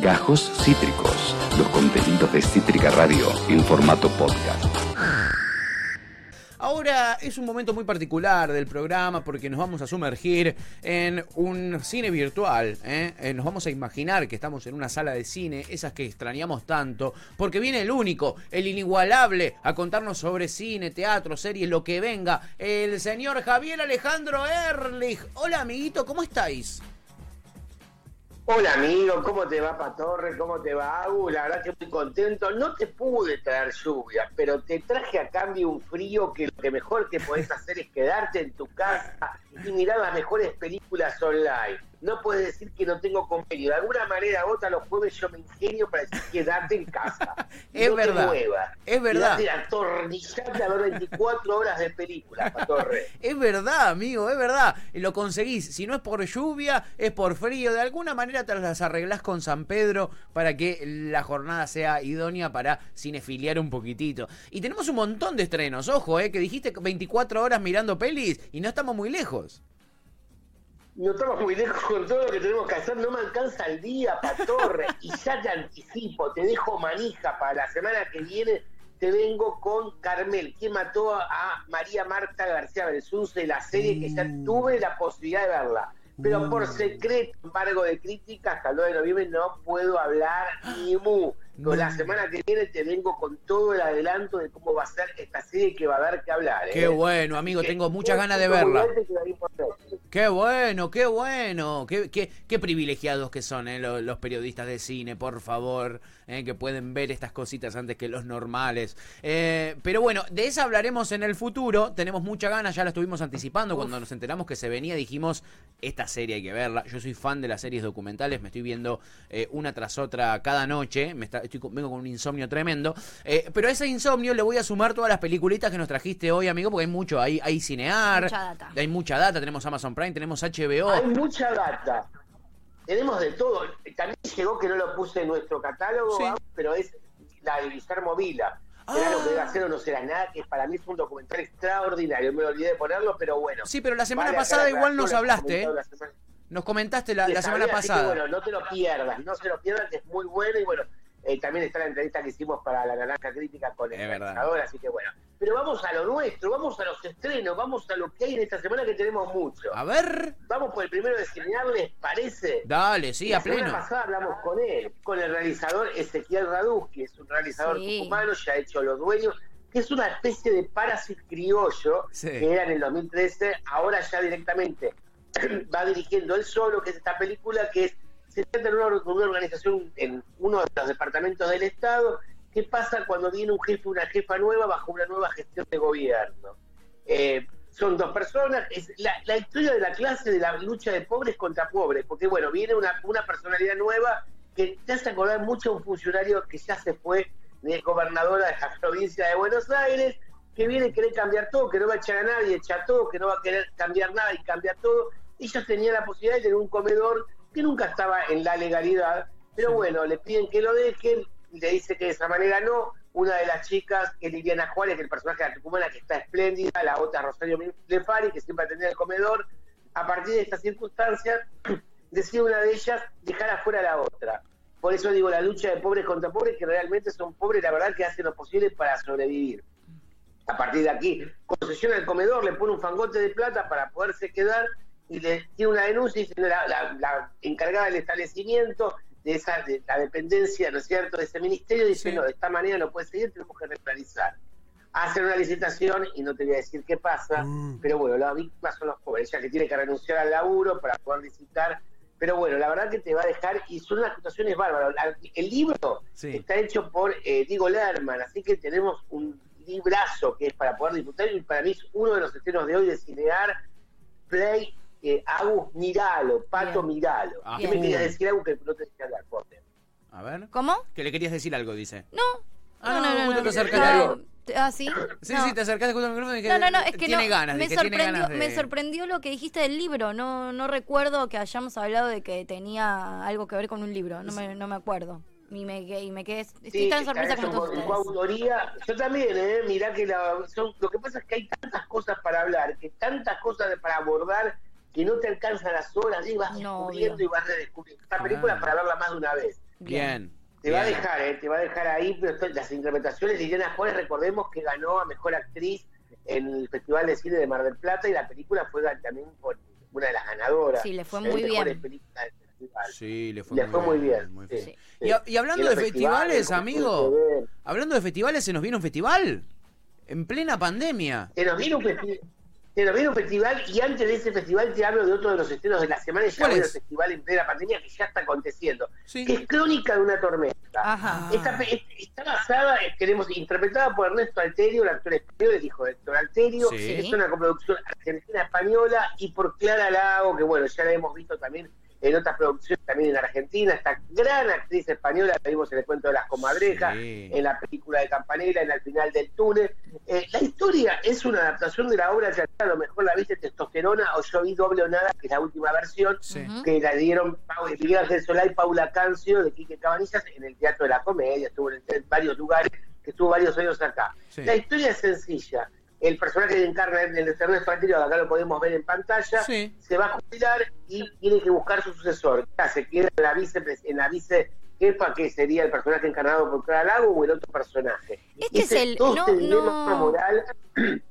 Gajos Cítricos, los contenidos de Cítrica Radio en formato podcast. Ahora es un momento muy particular del programa porque nos vamos a sumergir en un cine virtual. ¿eh? Eh, nos vamos a imaginar que estamos en una sala de cine, esas que extrañamos tanto, porque viene el único, el inigualable, a contarnos sobre cine, teatro, series, lo que venga, el señor Javier Alejandro Erlich. Hola amiguito, ¿cómo estáis? Hola amigo, ¿cómo te va Patorre? ¿Cómo te va Agu? La verdad que estoy contento. No te pude traer lluvia, pero te traje a cambio un frío que lo que mejor que podés hacer es quedarte en tu casa y mirar las mejores películas online no puedes decir que no tengo convenio. De alguna manera u otra los jueves yo me ingenio para decir quedarte en casa. es no verdad. Es verdad. Y atornillate a ver 24 horas de película, Torre. es verdad, amigo, es verdad. Lo conseguís. Si no es por lluvia, es por frío. De alguna manera te las arreglás con San Pedro para que la jornada sea idónea para cinefiliar un poquitito. Y tenemos un montón de estrenos. Ojo, eh, que dijiste 24 horas mirando pelis y no estamos muy lejos no estamos muy lejos con todo lo que tenemos que hacer, no me alcanza el día, Patorre, y ya te anticipo, te dejo manija para la semana que viene, te vengo con Carmel, quien mató a María Marta García de la serie que ya mm. tuve la posibilidad de verla. Pero por mm. secreto, embargo de crítica, hasta el 9 de noviembre no puedo hablar ni mu. Con la semana que viene te vengo con todo el adelanto de cómo va a ser esta serie que va a haber que hablar. Qué ¿eh? bueno, amigo, tengo muchas ganas de verla. Qué bueno, qué bueno, qué, qué, qué privilegiados que son ¿eh? los, periodistas de cine, por favor, ¿eh? que pueden ver estas cositas antes que los normales. Eh, pero bueno, de esa hablaremos en el futuro, tenemos mucha ganas, ya la estuvimos anticipando, cuando nos enteramos que se venía dijimos, esta serie hay que verla, yo soy fan de las series documentales, me estoy viendo una tras otra cada noche, me está, estoy, vengo con un insomnio tremendo, pero a ese insomnio le voy a sumar todas las peliculitas que nos trajiste hoy, amigo, porque hay mucho, hay, hay cinear, hay mucha data, tenemos Amazon tenemos HBO. Hay mucha data. Tenemos de todo. También llegó que no lo puse en nuestro catálogo, pero es la de Guillermo Vila. Será lo que debe hacer o no será nada, que para mí es un documental extraordinario. Me olvidé de ponerlo, pero bueno. Sí, pero la semana pasada igual nos hablaste, ¿eh? Nos comentaste la, semana pasada. bueno, no te lo pierdas, no se lo pierdas, que es muy bueno y bueno, eh, también está la entrevista que hicimos para la Naranja Crítica con el organizador, así que bueno. Pero vamos a lo nuestro, vamos a los estrenos, vamos a lo que hay en esta semana que tenemos mucho. A ver. Vamos por el primero de estrenar, ¿les parece? Dale, sí, a pleno. La semana pasada hablamos con él, con el realizador Ezequiel Raduz, que es un realizador humano, ya ha hecho Los Dueños, que es una especie de parásito criollo, que era en el 2013, ahora ya directamente va dirigiendo él solo, que es esta película que es se trata de una, organización en uno de los departamentos del Estado. ¿Qué pasa cuando viene un jefe o una jefa nueva bajo una nueva gestión de gobierno? Eh, son dos personas, es la, historia de la clase de la lucha de pobres contra pobres, porque bueno, viene una, una personalidad nueva que te hace acordar mucho a un funcionario que ya se fue de gobernadora de la provincia de Buenos Aires, que viene a querer cambiar todo, que no va a echar a nadie, echa todo, que no va a querer cambiar nada y cambia todo. Ellos tenían la posibilidad de tener un comedor que nunca estaba en la legalidad, pero bueno, le piden que lo dejen, le dice que de esa manera no. Una de las chicas, que es Liliana Juárez, que es el personaje de la Tucumana, que está espléndida, la otra Rosario Lefari, que siempre atendía el comedor. A partir de estas circunstancias, decide una de ellas dejar afuera a la otra. Por eso digo, la lucha de pobres contra pobres, que realmente son pobres, la verdad que hacen lo posible para sobrevivir. A partir de aquí, concesiona el comedor, le pone un fangote de plata para poderse quedar y le tiene una denuncia diciendo la, la, encargada del establecimiento de esa de la dependencia, ¿no es cierto?, de ese ministerio, dice, no, de esta manera no puede seguir, tenemos que regularizar. Hacen una licitación y no te voy a decir qué pasa, mm. pero bueno, las víctimas son los pobres, ella que tiene que renunciar al laburo para poder licitar, pero bueno, la verdad que te va a dejar, y son unas situaciones bárbaras. El libro está hecho por eh, Diego Lerman, así que tenemos un librazo que es para poder disfrutar, y para mí es uno de los estrenos de hoy de Cinear Play eh, Agus, miralo, Pato, miralo. ¿Qué me querías decir algo que no te decía hablar, corte? A ver. ¿Cómo? Que le querías decir algo, dice. No. Ah, no, no, no, no, te. Ah, sí. Sí, sí, te acercaste con el micrófono y que no, no, no, es que tiene ganas. Me, sorprendió, me sorprendió lo que dijiste del libro. No, no recuerdo que hayamos hablado de que tenía algo que ver con un libro. No me, no me acuerdo. Y me, y me quedé. Estoy tan sorpresa como todos ustedes. autoría, yo también, ¿eh? Mirá que la, son, lo que pasa es que hay tantas cosas para hablar, que tantas cosas para abordar que no te alcanzan las horas y vas descubriendo y vas redescubriendo. Esta película para verla más de una vez. Bien. Te va a dejar, ¿eh? te va a dejar ahí, pero las interpretaciones, Liliana Juárez, recordemos que ganó a Mejor Actriz en el Festival de Cine de Mar del Plata y la película fue también una de las ganadoras. Sí, le fue muy bien. Sí, le fue, muy, bien. Y, hablando de festivales, amigo, hablando de festivales, ¿se nos viene un festival? En plena pandemia. Se nos viene un festival viene un festival y antes de ese festival te hablo de otro de los estrenos de la semana ya viene el festival en plena pandemia que ya está aconteciendo que es Crónica de una tormenta. Está, basada queremos interpretada por Ernesto Alterio el actor español el hijo de Héctor Alterio. Es una coproducción argentina española y por Clara Lago que bueno ya la hemos visto también en otras producciones también en Argentina, esta gran actriz española, la vimos en el cuento de las comadrejas, en la película de Campanella, en el final del túnel. Eh, la historia es una adaptación de la obra teatral, a lo mejor la viste Testosterona o Yo vi doble o nada, que es la última versión, que la dieron Miguel Ángel Solá y Paula Cancio de Quique Cabanillas en el Teatro de la Comedia, estuvo en, varios lugares, que estuvo varios años acá. La historia es sencilla el personaje que encarna en el Eterno Frontier, acá lo podemos ver en pantalla, se va a jubilar y tiene que buscar su sucesor. Se queda en la vice, en la vice jefa, que sería el personaje encarnado por Clara Lago o el otro personaje. Este es el. No, este no. Moral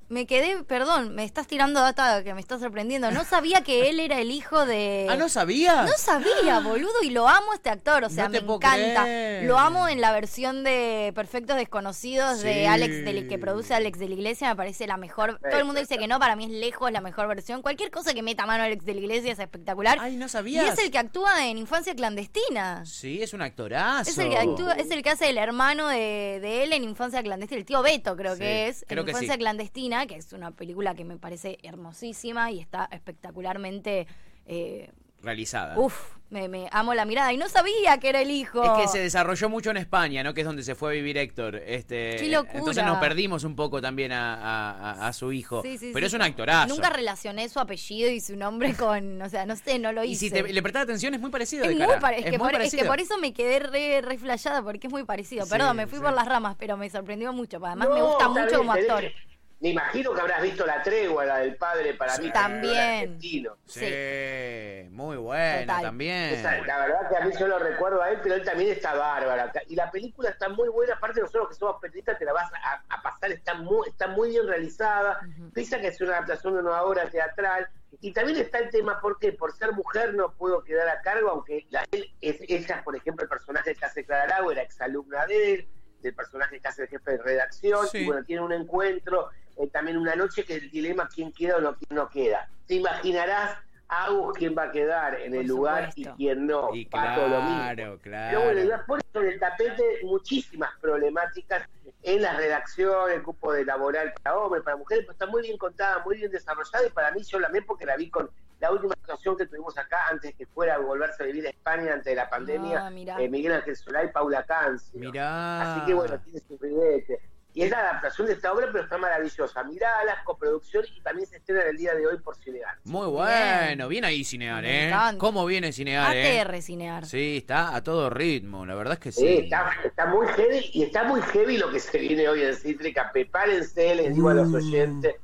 me quedé, perdón, me estás tirando data que me está sorprendiendo. No sabía que él era el hijo de. Ah, ¿no sabía? No sabía, boludo, y lo amo este actor, o sea, me encanta. Lo amo en la versión de Perfectos Desconocidos de Alex, de, que produce Alex de la Iglesia, me parece la mejor. Todo el mundo dice que no, para mí es lejos la mejor versión. Cualquier cosa que meta mano Alex de la Iglesia es espectacular. Ay, no sabía. Y es el que actúa en Infancia Clandestina. Sí, es un actorazo. Es el que actúa, es el que hace el hermano de, de él en Infancia Clandestina, el tío Beto, creo que es, en Infancia Clandestina que es una película que me parece hermosísima y está espectacularmente... Eh, realizada. Uf, me, amo la mirada y no sabía que era el hijo. Es que se desarrolló mucho en España, ¿no? Que es donde se fue a vivir Héctor. Este, Qué locura. Entonces nos perdimos un poco también a, su hijo. Pero es un actorazo. Nunca relacioné su apellido y su nombre con, o sea, no sé, no lo hice. Y si le prestaba atención es muy parecido. Es, muy, es, que por, es, que por, eso me quedé re, re porque es muy parecido. Perdón, me fui por las ramas, pero me sorprendió mucho. Además me gusta mucho como actor. Me imagino que habrás visto la tregua, la del padre para mí. También. Sí, muy bueno también. la verdad que a mí yo lo recuerdo a él, pero él también está bárbara. Y la película está muy buena, aparte nosotros que somos periodistas te la vas a, pasar, está muy, está muy bien realizada. Uh que es una adaptación de una obra teatral. Y también está el tema, porque Por ser mujer no puedo quedar a cargo, aunque la, él, es, ella, por ejemplo, el personaje que hace Clara Lago era exalumna de él, del personaje que hace el jefe de redacción, y bueno, tiene un encuentro eh, también una noche que el dilema quién queda o no, quién no queda. Te imaginarás Agus quién va a quedar en el lugar y quién no. Y claro, lo mismo. claro. Pero bueno, pone sobre el tapete muchísimas problemáticas en la redacción, el grupo de laboral para hombres, para mujeres, pero está muy bien contada, muy bien desarrollada y para mí yo la porque la vi con la última situación que tuvimos acá antes que fuera a volverse a vivir a España antes de la pandemia, ah, eh, Miguel Ángel Solá y Paula Cancio. Mirá. Así que bueno, tiene su ribete. Y es la adaptación de esta obra, pero está maravillosa. Mirá la coproducción y también se estrena el día de hoy por Cinear. Muy bueno, bien, ahí Cinear, ¿eh? ¿Cómo viene Cinear, eh? ATR Cinear. Sí, está a todo ritmo, la verdad es que sí. Sí, está, muy heavy y está muy heavy lo que se viene hoy en Cítrica. Prepárense, les digo a los mm. oyentes.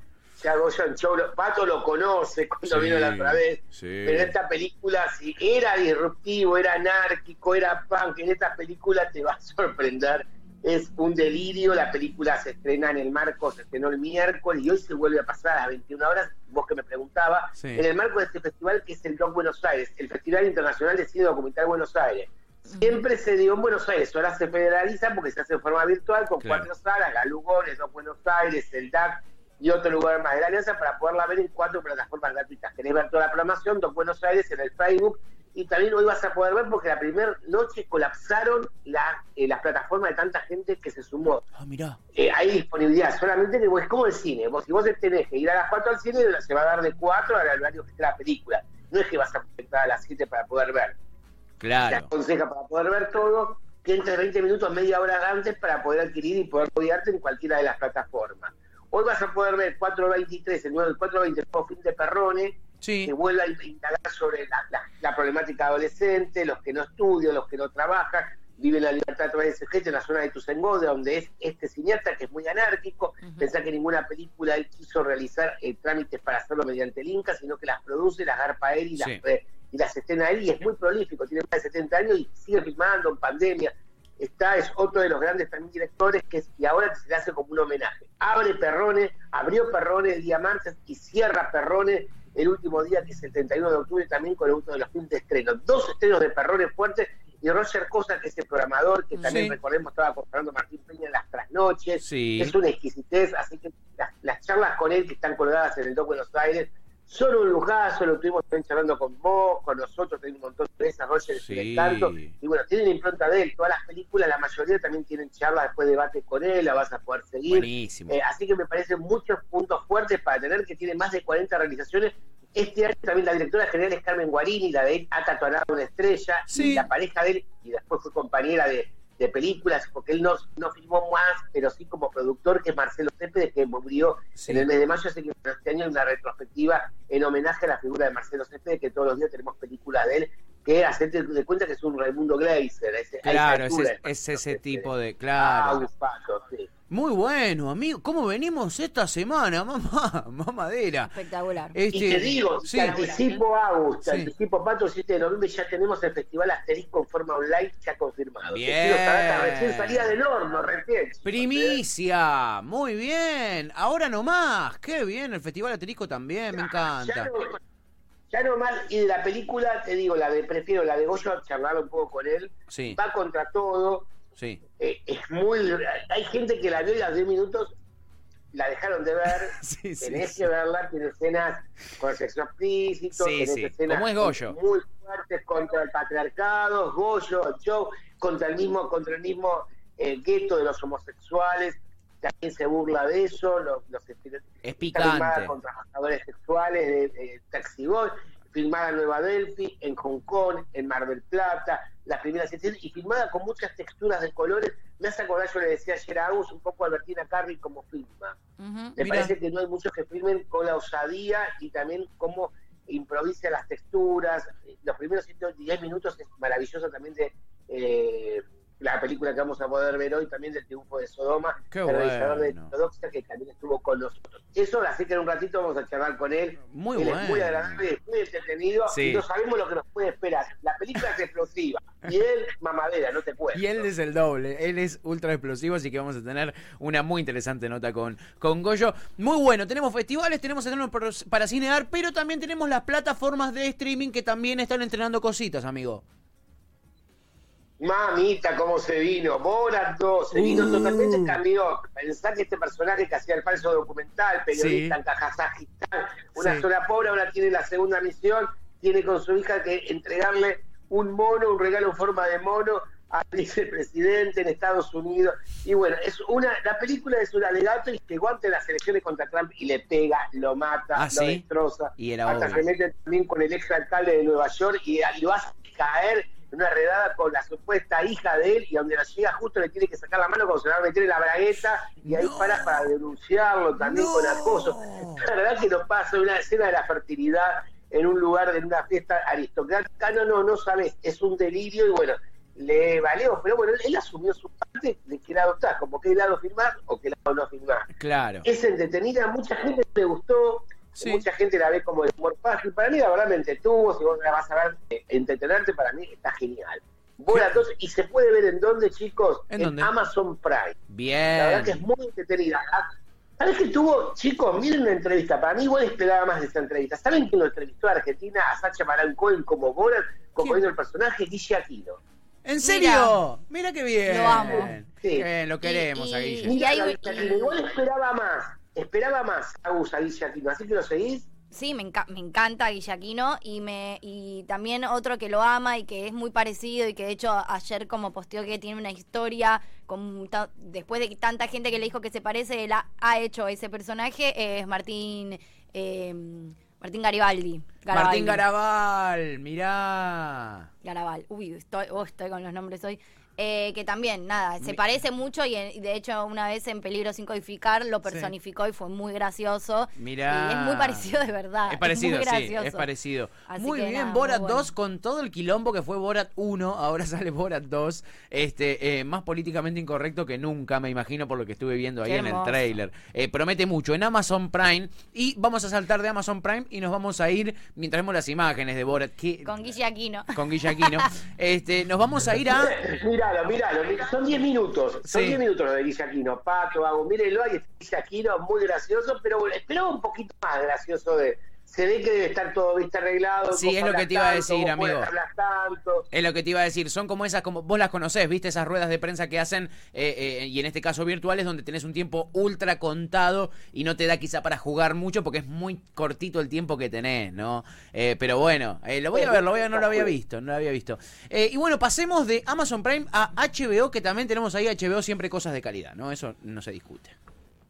Ya Goyan Show, Pato lo conoce cuando vino la otra vez. Pero esta película, si era disruptivo, era anárquico, era punk, en esta película te va a sorprender es un delirio. La película se estrena en el marco, se estrenó el miércoles y hoy se vuelve a pasar a las 21 horas. Vos que me preguntaba, en el marco de este festival que es el Doc Buenos Aires, el Festival Internacional de Cine Documental Buenos Aires. Siempre se dio en Buenos Aires, ahora se federaliza porque se hace de forma virtual con cuatro salas, la Lugones, Doc Buenos Aires, el DAC y otro lugar más de la alianza para poderla ver en cuatro plataformas gratuitas. Querés ver toda la programación, Doc Buenos Aires en el Facebook y también hoy vas a poder ver porque la primera noche colapsaron la, eh, las plataformas de tanta gente que se sumó. Ah, mirá. Eh, hay disponibilidad, solamente que es como el cine. Vos, si vos tenés que ir a las 4 al cine, se va a dar de 4 al horario que esté la película. No es que vas a conectar a las 7 para poder ver. Claro. Te aconseja para poder ver todo que entre 20 minutos, media hora antes para poder adquirir y poder cuidarte en cualquiera de las plataformas. Hoy vas a poder ver 423, el nuevo 420, el nuevo fin de Perrone, que vuelva a indagar sobre la, problemática adolescente, los que no estudian, los que no trabajan, viven la libertad a través de ese gente en la zona de Tusengode, donde es este cineasta que es muy anárquico, pensá que ninguna película él quiso realizar eh, trámites para hacerlo mediante el Inca, sino que las produce, las garpa él y las, y las estrena él y es muy prolífico, tiene más de 70 años y sigue filmando en pandemia. Está, es otro de los grandes también directores que y ahora se le hace como un homenaje. Abre Perrone, abrió Perrone el día martes y cierra Perrone el último día, que es el 31 de octubre, también con el uno de los filmes de estreno. Dos estrenos de Perrone fuertes y Roger Cosa, que es el programador, que también recordemos estaba comparando Martín Peña en las trasnoches. Es una exquisitez, así que las, charlas con él que están colgadas en el Doc Buenos Aires son un lujazo, lo tuvimos también charlando con vos, con nosotros, tenemos un montón de Roger sí. tanto, y bueno, tienen impronta de él, todas las películas, la mayoría también tienen charlas, después debates con él, la vas a poder seguir. Buenísimo. Eh, así que me parecen muchos puntos fuertes para tener que tiene más de 40 realizaciones este año también la directora general es Carmen Guarini, la de él ha tatuado una estrella, y la pareja de él, y después fue compañera de, películas, porque él no, no filmó más, pero sí como productor, que es Marcelo Céspedes, que murió en el mes de mayo, así que este año hay una retrospectiva en homenaje a la figura de Marcelo Céspedes, que todos los días tenemos películas de él, que hacerte de cuenta que es un Raimundo Gleiser. claro, es, ese tipo de... Claro. Ah, sí. Muy bueno, amigo. ¿Cómo venimos esta semana, mamá? Mamadera. Espectacular. Este, y te digo, te anticipo, Agus, te anticipo, Pato, 7 de noviembre ya tenemos el Festival Asterisco en forma online ya confirmado. Bien. recién salía del horno, recién. Primicia. Muy bien. Ahora nomás. Qué bien. El Festival Asterisco también, me encanta. Ya, nomás, y la película, te digo, la de, prefiero la de Goyo, charlar un poco con él. Sí. Va contra todo Sí. Eh, es muy. Hay gente que la vio y a los 10 minutos la dejaron de ver. sí, tenés que verla, tiene escenas con sexo explícito, sí, escenas Como es Goyo. muy fuertes contra el patriarcado, Goyo, Joe, contra el mismo, contra el mismo eh, gueto de los homosexuales. También se burla de eso, los, los es picante. contra trabajadores sexuales de, de Taxi Boy filmada en Nueva Delphi, en Hong Kong, en Mar del Plata, las primeras escenas, y filmada con muchas texturas de colores. Me hace acordar, yo le decía ayer a Agus, un poco a Albertina Carri como filma. Me parece que no hay muchos que filmen con la osadía y también cómo improvisa las texturas. Los primeros 10 minutos es maravilloso también de... Eh, la película que vamos a poder ver hoy también del triunfo de Sodoma, el realizador de Ortodoxa, que también estuvo con nosotros. Eso, así que en un ratito vamos a charlar con él. Muy bueno. Es muy agradable, muy entretenido, y no sabemos lo que nos puede esperar. La película es explosiva, y él, mamadera, no te puede. Y él es el doble, él es ultra explosivo, así que vamos a tener una muy interesante nota con, con Goyo. Muy bueno, tenemos festivales, tenemos estrenos para cinear, pero también tenemos las plataformas de streaming que también están entrenando cositas, amigo. Mamita, cómo se vino. Borat 2, se vino uh. totalmente cambió. Pensar que este personaje que hacía el falso documental, periodista en Kazajistán, una sola pobre, ahora tiene la segunda misión, tiene con su hija que entregarle un mono, un regalo en forma de mono al vicepresidente en Estados Unidos. Y bueno, es una la película es un alegato y que guante las elecciones contra Trump y le pega, lo mata, ah, lo destroza. Y era Hasta se mete también con el ex alcalde de Nueva York y, y lo hace caer una redada con la supuesta hija de él y donde la llega justo le tiene que sacar la mano cuando se va a meter en la bragueta y ahí para para denunciarlo también con acoso. La verdad que nos pasa una escena de la fertilidad en un lugar de una fiesta aristocrática, no, no, no sabes, es un delirio y bueno, le valió, pero bueno, él asumió su parte de qué lado está, como qué lado firmar o qué lado no firmar. Claro. Es entretenida, mucha gente le gustó, Mucha gente la ve como de humor fácil. Para mí, la verdad, me entretuvo. Si vos la vas a ver, eh, entretenerte, para mí está genial. Dos y se puede ver en dónde, chicos? En, Amazon Prime. Bien. La verdad que es muy entretenida. Ah, ¿Sabes que tuvo, chicos? Miren la entrevista. Para mí, igual esperaba más de esta entrevista. ¿Saben quién lo entrevistó a Argentina a Sacha Baron Cohen como Borat, componiendo el personaje? Guille Aquino. ¿En serio? Mira, qué bien. Lo amo. Sí. lo queremos a Guille. Mira, igual esperaba más esperaba más Agus a Guillaquino, así que lo seguís. Sí, me, me encanta Guillaquino y me y también otro que lo ama y que es muy parecido y que de hecho ayer como posteó que tiene una historia con después de tanta gente que le dijo que se parece, él ha, hecho ese personaje, es Martín eh, Martín Garibaldi. Martín Garabal, mirá. Garabal, uy, estoy, oh, estoy con los nombres hoy. Eh, que también, nada, se parece mucho y, de hecho una vez en Peligro sin codificar lo personificó y fue muy gracioso. Mira. Y es muy parecido de verdad. Es parecido, sí, es parecido. muy bien, Borat 2 con todo el quilombo que fue Borat 1, ahora sale Borat 2, este, eh, más políticamente incorrecto que nunca, me imagino, por lo que estuve viendo ahí en el trailer. Eh, promete mucho en Amazon Prime y vamos a saltar de Amazon Prime y nos vamos a ir mientras vemos las imágenes de Borat. con Guille Aquino. Con Guille Aquino. este, nos vamos a ir a. Míralo, míralo. Son 10 minutos. Son 10 minutos lo de Guille Aquino. Pato, hago, mírenlo, ahí Guille Aquino, muy gracioso, pero esperaba un poquito más gracioso de se ve que debe estar todo viste arreglado. Sí, es lo que te iba a decir, amigo. Es lo que te iba a decir. Son como esas, como vos las conocés, viste esas ruedas de prensa que hacen, eh, eh, y en este caso virtuales, donde tenés un tiempo ultra contado y no te da quizá para jugar mucho porque es muy cortito el tiempo que tenés, ¿no? Eh, pero bueno, lo voy a ver, lo voy a, no lo había visto, no lo había visto. y bueno, pasemos de Amazon Prime a HBO, que también tenemos ahí HBO siempre cosas de calidad, ¿no? Eso no se discute.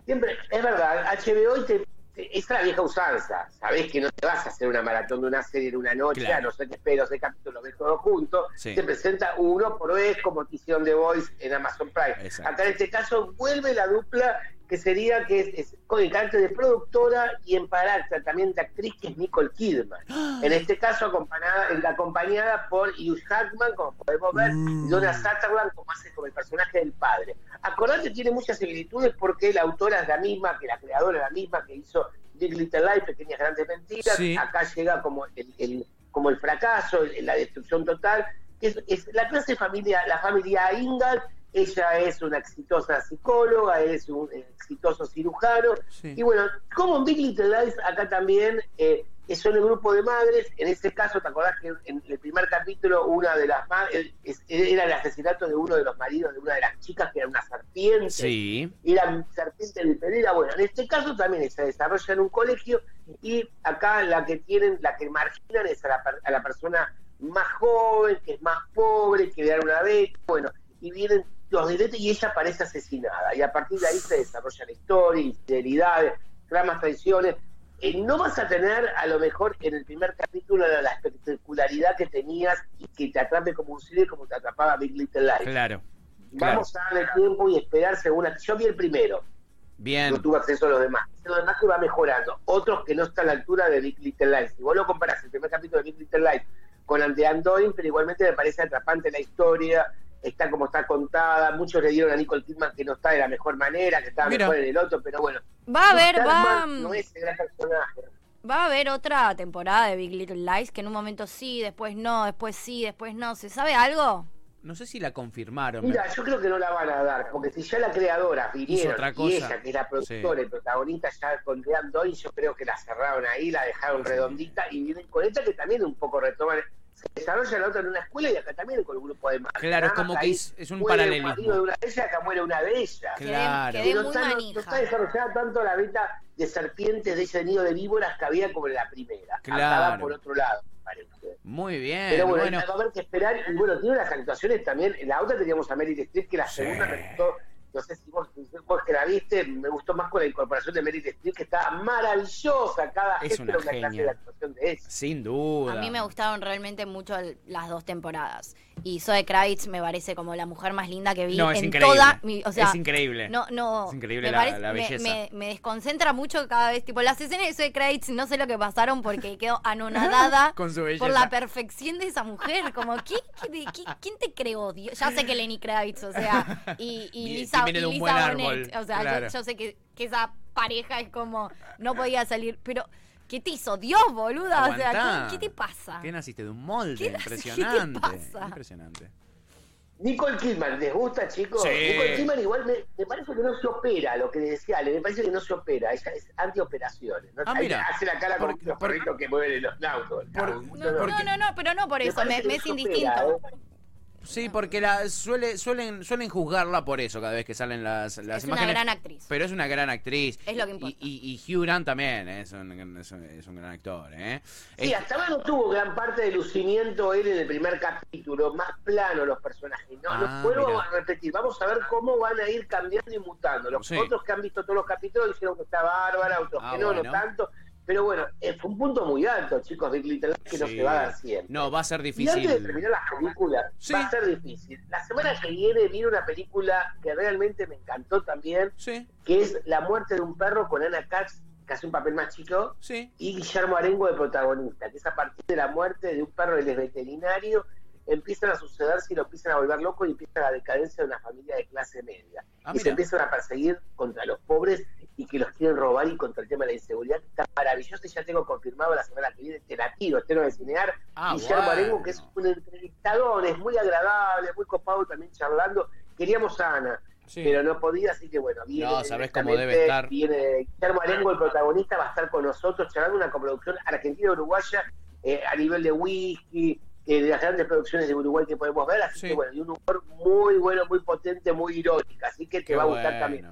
Siempre, es verdad, HBO te es la vieja usanza. Sabés que no te vas a hacer una maratón de una serie en una noche, a no ser que esperes de capítulos, ves todo junto. Te presenta uno por vez como Tición de Voice en Amazon Prime. Acá en este caso vuelve la dupla que sería que es, con el carácter de productora y en carácter también de actriz que es Nicole Kidman. En este caso acompañada, acompañada por Hugh Jackman, como podemos ver, y Donna mm. Sutherland como hace como el personaje del padre. Acordate tiene muchas similitudes porque la autora es la misma, que la creadora es la misma que hizo Big Little Lies, Pequeñas Grandes Mentiras. Acá llega como el, como el fracaso, la destrucción total. Es, es la clase familia, la familia Ingalls ella es una exitosa psicóloga, es un exitoso cirujano. Y bueno, como en Big Little Lies, acá también eh, son el grupo de madres. En este caso, ¿te acordás que en el primer capítulo una de las madres era el asesinato de uno de los maridos de una de las chicas que era una serpiente? Sí. Era serpiente literal. Bueno, en este caso también se desarrolla en un colegio y acá la que tienen, la que marginan es a la, a la persona más joven, que es más pobre, que le dan una beca. Bueno, y vienen los directos y ella parece asesinada. Y a partir de ahí se desarrolla la historia, infidelidades, tramas, traiciones. Eh, no vas a tener a lo mejor en el primer capítulo la, espectacularidad que tenías y que te atrape como un cine como te atrapaba Big Little Lies. Claro. Vamos a darle tiempo y esperar según... Yo vi el primero. Bien. No tuve acceso a los demás. Los demás que va mejorando. Otros que no están a la altura de Big Little Lies. Si vos lo comparás el primer capítulo de Big Little Lies con el de Andoin, pero igualmente me parece atrapante la historia, está como está contada. Muchos le dieron a Nicole Kidman que no está de la mejor manera, que estaba mejor en el otro, pero bueno. Va a haber, va. No es el gran personaje. Va a haber otra temporada de Big Little Lies que en un momento sí, después no, después sí, después no. ¿Se sabe algo? No sé si la confirmaron. Mira, yo creo que no la van a dar, porque si ya la creadora vinieron y ella, que es la productora y protagonista, ya con Dean Doyle, yo creo que la cerraron ahí, la dejaron redondita y vienen con esta que también un poco retoman se desarrolla la otra en una escuela y acá también con un grupo de madres. Claro, es como que es, un paralelismo. de una de ellas, acá muere una de ellas. Claro. Quedé, no, está, no, está, desarrollada tanto la beta de serpientes de ese nido de víboras que había como en la primera. Claro. por otro lado, parece. Muy bien. Pero bueno, bueno. va a haber que esperar. Y bueno, tiene unas actuaciones también. En la otra teníamos a Meryl Streep, que la segunda me gustó no sé si vos, que la viste, me gustó más con la incorporación de Meryl Streep, que está maravillosa cada es una, una clase de actuación de ella. Sin duda. A mí me gustaron realmente mucho las dos temporadas. Y Zoe Kravitz me parece como la mujer más linda que vi en toda mi, o sea, es increíble. No, no, es increíble la, la, belleza. Me, me, desconcentra mucho cada vez, tipo las escenas de Zoe Kravitz, no sé lo que pasaron porque quedo anonadada Con su belleza. por la perfección de esa mujer, como ¿quién, quién te creó? Dios? Ya sé que Lenny Kravitz, o sea, y, y Lisa de un buen árbol. O sea, yo, sé que, esa pareja es como, no podía salir, pero... ¿Qué te hizo Dios, boluda? O sea, ¿qué, te pasa? ¿Qué naciste de un molde? Impresionante. ¿Qué te pasa? Impresionante. Nicole Kidman, ¿les gusta, chicos? Sí. Nicole Kidman igual me, me, parece que no se opera, lo que decía Ale, me parece que no se opera, ella es antioperaciones. ¿no? Ah, mira. Hace la cara como los perritos que mueven los autos. no, no, no, no, pero no por eso, me, me es indistinto. ¿eh? Sí, porque la suele, suelen, suelen juzgarla por eso cada vez que salen las, las es imágenes. Es una gran actriz. Pero es una gran actriz. Es lo que importa. Y, y, Hugh Grant también es un, es un, gran actor. ¿eh? Sí, hasta ahora no tuvo gran parte de lucimiento él en el primer capítulo. Más plano los personajes. No, ah, vuelvo a repetir. Vamos a ver cómo van a ir cambiando y mutando. Los otros que han visto todos los capítulos dijeron que está bárbara, otros ah, que no, no tanto. Pero bueno, eh, fue un punto muy alto, chicos, de que no se va a dar siempre. No, va a ser difícil. Y antes de terminar las películas, va a ser difícil. La semana que viene viene una película que realmente me encantó también, que es La muerte de un perro con Ana Katz, que hace un papel más chico, y Guillermo Arengo de protagonista, que es a partir de la muerte de un perro del veterinario empiezan a suceder si lo empiezan a volver loco y empieza la decadencia de una familia de clase media. Ah, y se empiezan a perseguir contra los pobres y que los quieren robar y contra el tema de la inseguridad. Está maravilloso y ya tengo confirmado la semana que viene, te la tiro, estreno de cinear. Ah, Guillermo Arengo, que es un entrevistador, es muy agradable, muy copado también charlando. Queríamos a Ana. Pero no podía, así que bueno, viene. No, sabes cómo debe estar. Viene Guillermo Arengo, el protagonista, va a estar con nosotros charlando una coproducción argentina-uruguaya eh, a nivel de whisky, de las grandes producciones de Uruguay que podemos ver, así que bueno, y un humor muy bueno, muy potente, muy irónica, así que te va a gustar también.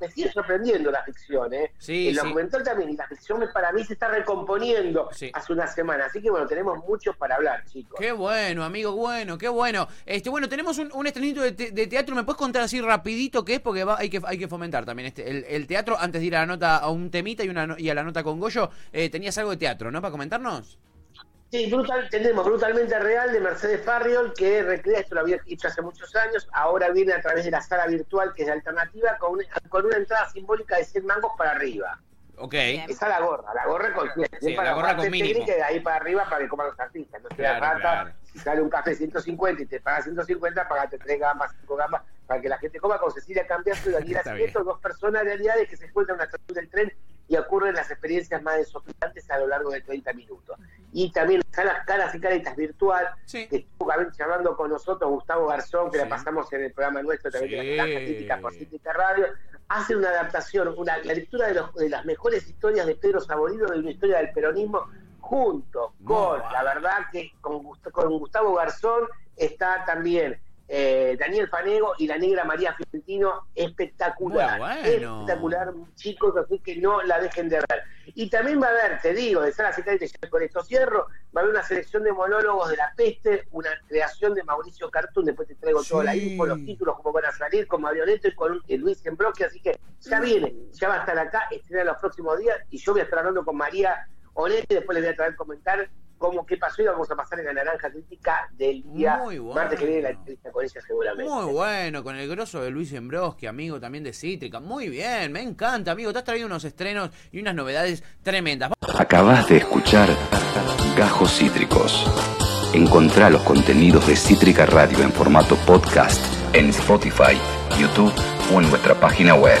Me sigue sorprendiendo la ficción, ¿eh? el documental también, y la ficción para mí se está recomponiendo hace una semana, así que bueno, tenemos mucho para hablar, chicos. Qué bueno, amigo, bueno, qué bueno. Este, bueno, tenemos un, un estrenito de, teatro, ¿me puedes contar así rapidito qué es? Porque hay, que, hay que fomentar también este, el, teatro, antes de ir a la nota, a un temita y, una, y a la nota con Goyo, eh, tenías algo de teatro, ¿no? Para comentarnos. Sí, brutal, tenemos Brutalmente Real de Mercedes Farriol, que recrea, esto lo había hecho hace muchos años, ahora viene a través de la sala virtual, que es de alternativa, con, con una entrada simbólica de 100 mangos para arriba. Ok. Esa la gorra, la gorra con sí, para la gorra con mínimo. de ahí para arriba para que coman los artistas. No sea rata, si sale un café 150 y te paga 150, pagate 3 gambas, 5 gambas, para que la gente coma con Cecilia Cambiazo y Daniela Sieto, dos personalidades que se encuentran en la estación del tren y ocurren las experiencias más desopilantes a lo largo de 30 minutos. Y también las caras y caritas virtual, que estuvo charlando con nosotros Gustavo Garzón, que la pasamos en el programa nuestro también de la Crítica por Cítica Radio, hace una adaptación, una, la lectura de, los, de las mejores historias de Pedro Saborido de una historia del peronismo junto con, la verdad que con, con Gustavo Garzón está también eh, Daniel Fanego y la negra María Fiorentino, espectacular. Espectacular, chicos, así que no la dejen de ver. Y también va a haber, te digo, de Sala y con esto cierro, va a haber una selección de monólogos de la peste, una creación de Mauricio Cartún, después te traigo toda la info, los títulos, cómo van a salir, con Marioneto y con Luis Embroque, así que ya viene, ya va a estar acá, estrena los próximos días, y yo voy a estar hablando con María Onetti, después les voy a traer comentar cómo qué pasó y vamos a pasar en la naranja crítica del día Muy bueno. martes que viene la entrevista con ella seguramente. Muy bueno, con el grosso de Luis Embroski, amigo también de Cítrica. Muy bien, me encanta, amigo. Te has traído unos estrenos y unas novedades tremendas. Acabas de escuchar Gajos Cítricos. Encontrá los contenidos de Cítrica Radio en formato podcast en Spotify, YouTube o en nuestra página web.